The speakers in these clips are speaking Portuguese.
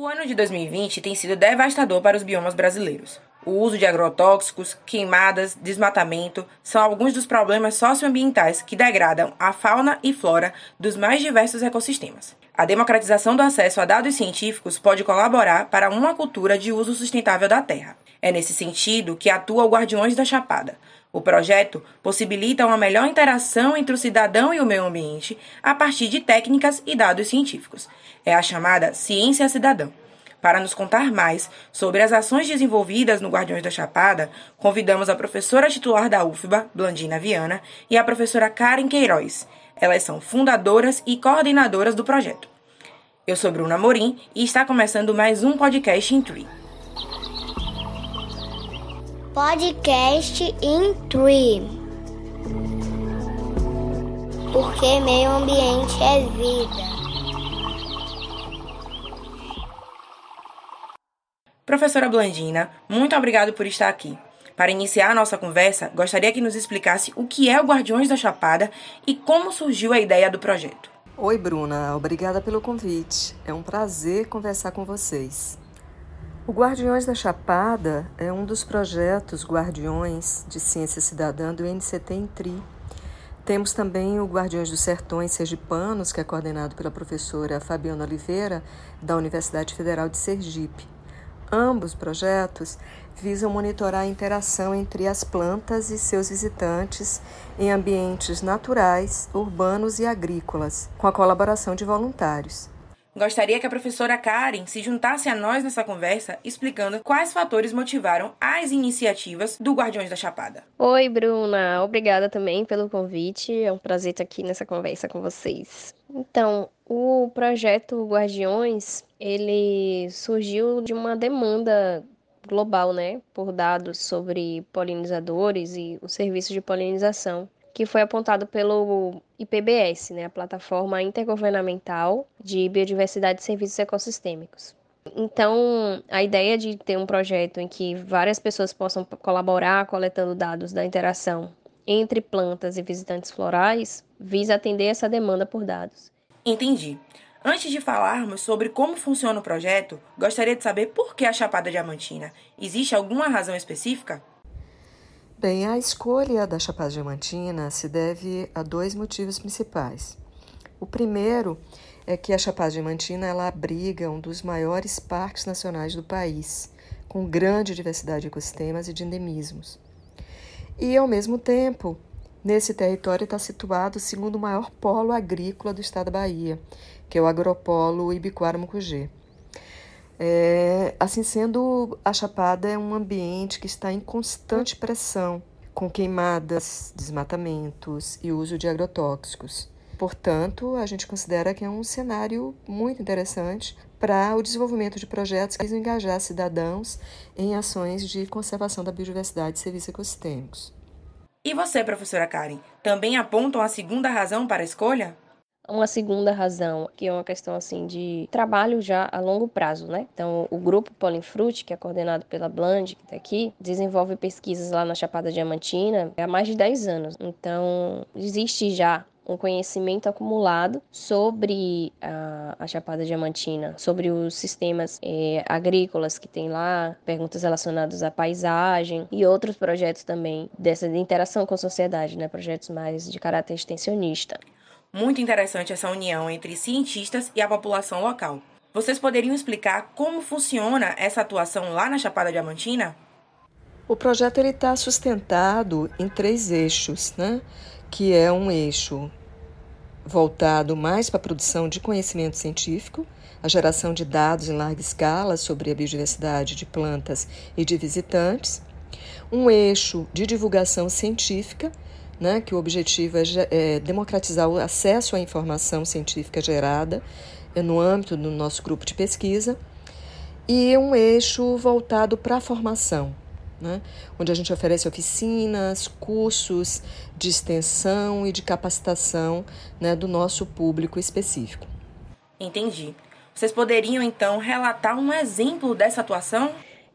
O ano de 2020 tem sido devastador para os biomas brasileiros. O uso de agrotóxicos, queimadas, desmatamento são alguns dos problemas socioambientais que degradam a fauna e flora dos mais diversos ecossistemas. A democratização do acesso a dados científicos pode colaborar para uma cultura de uso sustentável da terra. É nesse sentido que atua o Guardiões da Chapada. O projeto possibilita uma melhor interação entre o cidadão e o meio ambiente a partir de técnicas e dados científicos é a chamada Ciência Cidadã. Para nos contar mais sobre as ações desenvolvidas no Guardiões da Chapada, convidamos a professora titular da UFBA, Blandina Viana, e a professora Karen Queiroz. Elas são fundadoras e coordenadoras do projeto. Eu sou Bruna Morim e está começando mais um podcast em Tree. Podcast in Tree. Porque meio ambiente é vida. Professora Blandina, muito obrigado por estar aqui. Para iniciar a nossa conversa, gostaria que nos explicasse o que é o Guardiões da Chapada e como surgiu a ideia do projeto. Oi, Bruna, obrigada pelo convite. É um prazer conversar com vocês. O Guardiões da Chapada é um dos projetos Guardiões de Ciência Cidadã do NCT Intri. Temos também o Guardiões dos Sertões Sergipanos, que é coordenado pela professora Fabiana Oliveira, da Universidade Federal de Sergipe. Ambos projetos visam monitorar a interação entre as plantas e seus visitantes em ambientes naturais, urbanos e agrícolas, com a colaboração de voluntários. Gostaria que a professora Karen se juntasse a nós nessa conversa, explicando quais fatores motivaram as iniciativas do Guardiões da Chapada. Oi, Bruna. Obrigada também pelo convite. É um prazer estar aqui nessa conversa com vocês. Então, o projeto Guardiões, ele surgiu de uma demanda global, né, por dados sobre polinizadores e o serviço de polinização, que foi apontado pelo IPBS, né, a plataforma intergovernamental de biodiversidade e serviços ecossistêmicos. Então, a ideia de ter um projeto em que várias pessoas possam colaborar coletando dados da interação entre plantas e visitantes florais visa atender essa demanda por dados. Entendi. Antes de falarmos sobre como funciona o projeto, gostaria de saber por que a Chapada Diamantina. Existe alguma razão específica? Bem, a escolha da Chapada Diamantina se deve a dois motivos principais. O primeiro é que a Chapada Diamantina ela abriga um dos maiores parques nacionais do país, com grande diversidade de ecossistemas e de endemismos. E, ao mesmo tempo, nesse território está situado o segundo maior polo agrícola do estado da Bahia, que é o agropolo Ibicoara-Mucugê. É, assim sendo, a Chapada é um ambiente que está em constante pressão, com queimadas, desmatamentos e uso de agrotóxicos. Portanto, a gente considera que é um cenário muito interessante para o desenvolvimento de projetos que engajar cidadãos em ações de conservação da biodiversidade e serviços ecossistêmicos. E você, professora Karen, também apontam a segunda razão para a escolha? Uma segunda razão, que é uma questão assim de trabalho já a longo prazo, né? Então, o grupo Polinfruit, que é coordenado pela Bland, que está aqui, desenvolve pesquisas lá na Chapada Diamantina há mais de 10 anos. Então, existe já um conhecimento acumulado sobre a, a Chapada Diamantina, sobre os sistemas é, agrícolas que tem lá, perguntas relacionadas à paisagem e outros projetos também dessa interação com a sociedade, né? Projetos mais de caráter extensionista. Muito interessante essa união entre cientistas e a população local. Vocês poderiam explicar como funciona essa atuação lá na Chapada Diamantina? O projeto está sustentado em três eixos, né? que é um eixo voltado mais para a produção de conhecimento científico, a geração de dados em larga escala sobre a biodiversidade de plantas e de visitantes, um eixo de divulgação científica, né, que o objetivo é, é democratizar o acesso à informação científica gerada é, no âmbito do nosso grupo de pesquisa, e um eixo voltado para a formação, né? onde a gente oferece oficinas, cursos de extensão e de capacitação né, do nosso público específico. Entendi. Vocês poderiam então relatar um exemplo dessa atuação?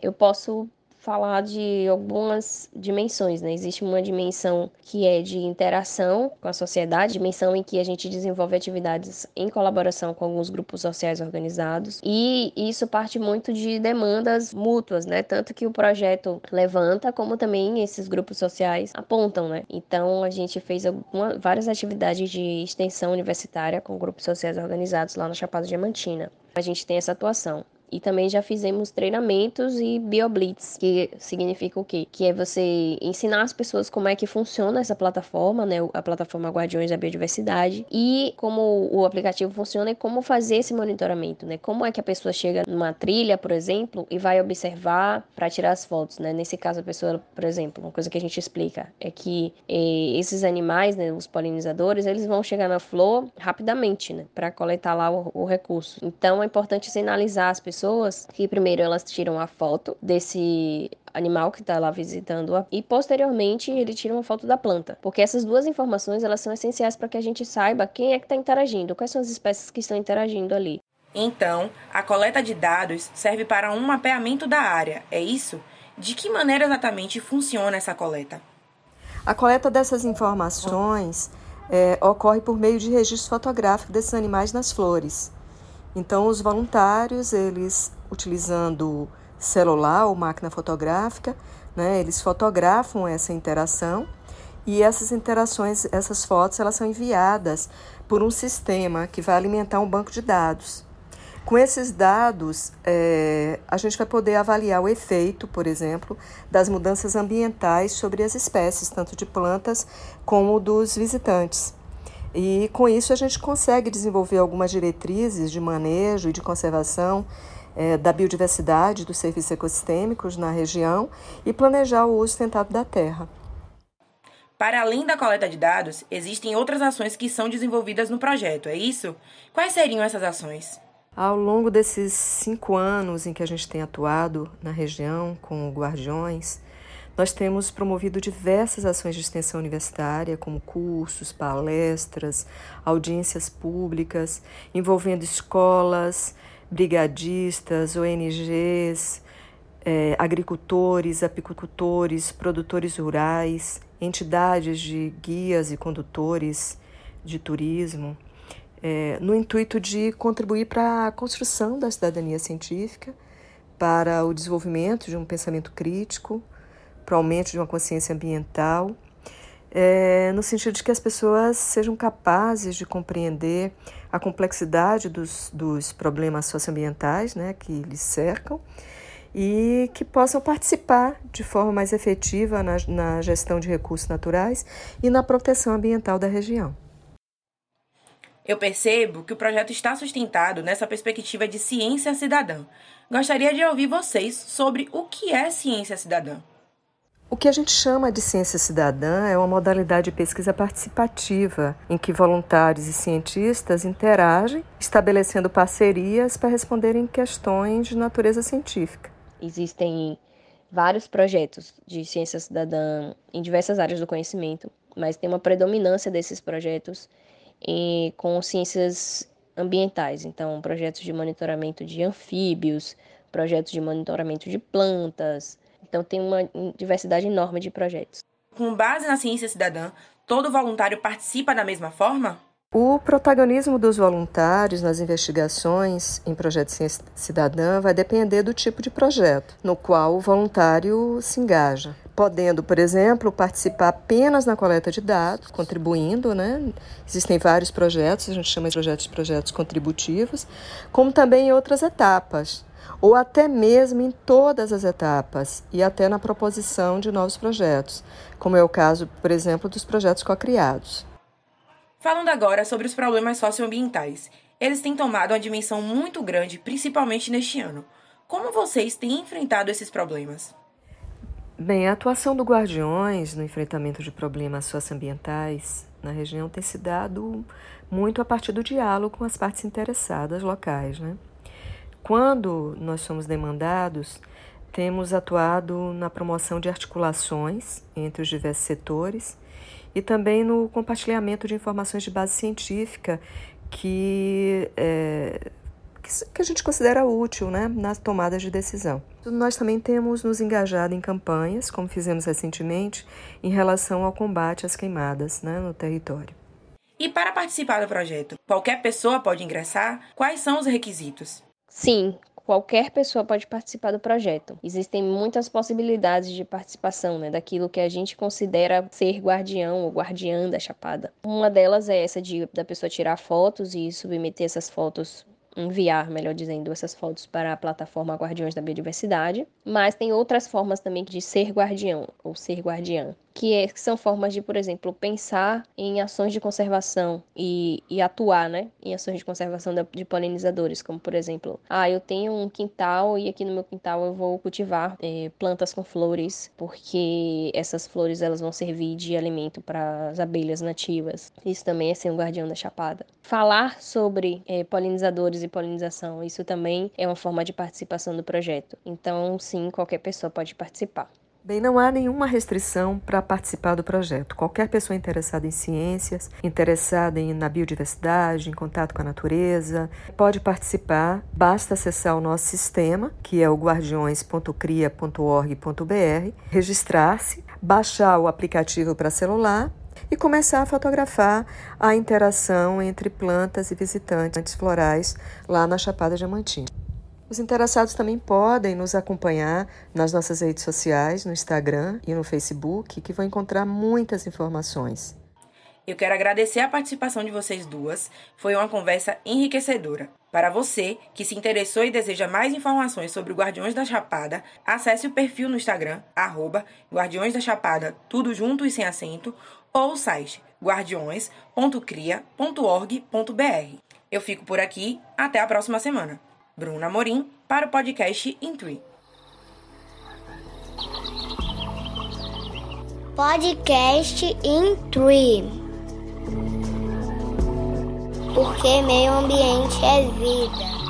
Eu posso falar de algumas dimensões, né? Existe uma dimensão que é de interação com a sociedade, dimensão em que a gente desenvolve atividades em colaboração com alguns grupos sociais organizados, e isso parte muito de demandas mútuas, né? Tanto que o projeto levanta, como também esses grupos sociais apontam, né? Então a gente fez alguma, várias atividades de extensão universitária com grupos sociais organizados lá na Chapada Diamantina. A gente tem essa atuação. E também já fizemos treinamentos e BioBlitz, que significa o quê? Que é você ensinar as pessoas como é que funciona essa plataforma, né? A plataforma Guardiões da Biodiversidade e como o aplicativo funciona e como fazer esse monitoramento, né? Como é que a pessoa chega numa trilha, por exemplo, e vai observar para tirar as fotos, né? Nesse caso, a pessoa, por exemplo, uma coisa que a gente explica é que eh, esses animais, né, os polinizadores, eles vão chegar na flor rapidamente, né? Para coletar lá o, o recurso. Então, é importante sinalizar as pessoas pessoas que primeiro elas tiram a foto desse animal que está lá visitando e posteriormente ele tira uma foto da planta, porque essas duas informações elas são essenciais para que a gente saiba quem é que está interagindo, quais são as espécies que estão interagindo ali. Então, a coleta de dados serve para um mapeamento da área, é isso? De que maneira exatamente funciona essa coleta? A coleta dessas informações é, ocorre por meio de registro fotográfico desses animais nas flores. Então, os voluntários, eles utilizando celular ou máquina fotográfica, né, eles fotografam essa interação e essas interações, essas fotos, elas são enviadas por um sistema que vai alimentar um banco de dados. Com esses dados, é, a gente vai poder avaliar o efeito, por exemplo, das mudanças ambientais sobre as espécies, tanto de plantas como dos visitantes. E com isso a gente consegue desenvolver algumas diretrizes de manejo e de conservação é, da biodiversidade dos serviços ecossistêmicos na região e planejar o uso sustentável da terra. Para além da coleta de dados, existem outras ações que são desenvolvidas no projeto, é isso? Quais seriam essas ações? Ao longo desses cinco anos em que a gente tem atuado na região com Guardiões, nós temos promovido diversas ações de extensão universitária, como cursos, palestras, audiências públicas, envolvendo escolas, brigadistas, ONGs, é, agricultores, apicultores, produtores rurais, entidades de guias e condutores de turismo, é, no intuito de contribuir para a construção da cidadania científica, para o desenvolvimento de um pensamento crítico para o aumento de uma consciência ambiental, é, no sentido de que as pessoas sejam capazes de compreender a complexidade dos, dos problemas socioambientais né, que lhes cercam e que possam participar de forma mais efetiva na, na gestão de recursos naturais e na proteção ambiental da região. Eu percebo que o projeto está sustentado nessa perspectiva de ciência cidadã. Gostaria de ouvir vocês sobre o que é ciência cidadã. O que a gente chama de ciência cidadã é uma modalidade de pesquisa participativa, em que voluntários e cientistas interagem, estabelecendo parcerias para responderem questões de natureza científica. Existem vários projetos de ciência cidadã em diversas áreas do conhecimento, mas tem uma predominância desses projetos em, com ciências ambientais, então projetos de monitoramento de anfíbios, projetos de monitoramento de plantas, então tem uma diversidade enorme de projetos. Com base na ciência cidadã, todo voluntário participa da mesma forma? O protagonismo dos voluntários nas investigações em projetos de ciência cidadã vai depender do tipo de projeto no qual o voluntário se engaja. Podendo, por exemplo, participar apenas na coleta de dados, contribuindo, né? Existem vários projetos, a gente chama de projetos de projetos contributivos, como também em outras etapas, ou até mesmo em todas as etapas e até na proposição de novos projetos, como é o caso, por exemplo, dos projetos co-criados. Falando agora sobre os problemas socioambientais, eles têm tomado uma dimensão muito grande, principalmente neste ano. Como vocês têm enfrentado esses problemas? Bem, a atuação do Guardiões no enfrentamento de problemas socioambientais na região tem se dado muito a partir do diálogo com as partes interessadas locais, né? Quando nós somos demandados, temos atuado na promoção de articulações entre os diversos setores e também no compartilhamento de informações de base científica que, é, que a gente considera útil né, na tomada de decisão. Nós também temos nos engajado em campanhas, como fizemos recentemente, em relação ao combate às queimadas né, no território. E para participar do projeto, qualquer pessoa pode ingressar? Quais são os requisitos? Sim, qualquer pessoa pode participar do projeto. Existem muitas possibilidades de participação, né, daquilo que a gente considera ser guardião ou guardiã da chapada. Uma delas é essa de da pessoa tirar fotos e submeter essas fotos enviar, melhor dizendo, essas fotos para a plataforma Guardiões da Biodiversidade, mas tem outras formas também de ser guardião ou ser guardiã que, é, que são formas de, por exemplo, pensar em ações de conservação e, e atuar né, em ações de conservação de polinizadores, como por exemplo, ah, eu tenho um quintal e aqui no meu quintal eu vou cultivar é, plantas com flores, porque essas flores elas vão servir de alimento para as abelhas nativas. Isso também é ser um guardião da chapada. Falar sobre é, polinizadores e polinização, isso também é uma forma de participação do projeto. Então, sim, qualquer pessoa pode participar. Bem, não há nenhuma restrição para participar do projeto. Qualquer pessoa interessada em ciências, interessada em, na biodiversidade, em contato com a natureza, pode participar. Basta acessar o nosso sistema, que é o guardiões.cria.org.br, registrar-se, baixar o aplicativo para celular e começar a fotografar a interação entre plantas e visitantes florais lá na Chapada Diamantina. Os interessados também podem nos acompanhar nas nossas redes sociais, no Instagram e no Facebook, que vão encontrar muitas informações. Eu quero agradecer a participação de vocês duas. Foi uma conversa enriquecedora. Para você que se interessou e deseja mais informações sobre o Guardiões da Chapada, acesse o perfil no Instagram, arroba Guardiões da Chapada, tudo junto e sem acento, ou o site guardiões.cria.org.br. Eu fico por aqui, até a próxima semana. Bruna Morim, para o podcast Intui. Podcast Intui. Porque meio ambiente é vida.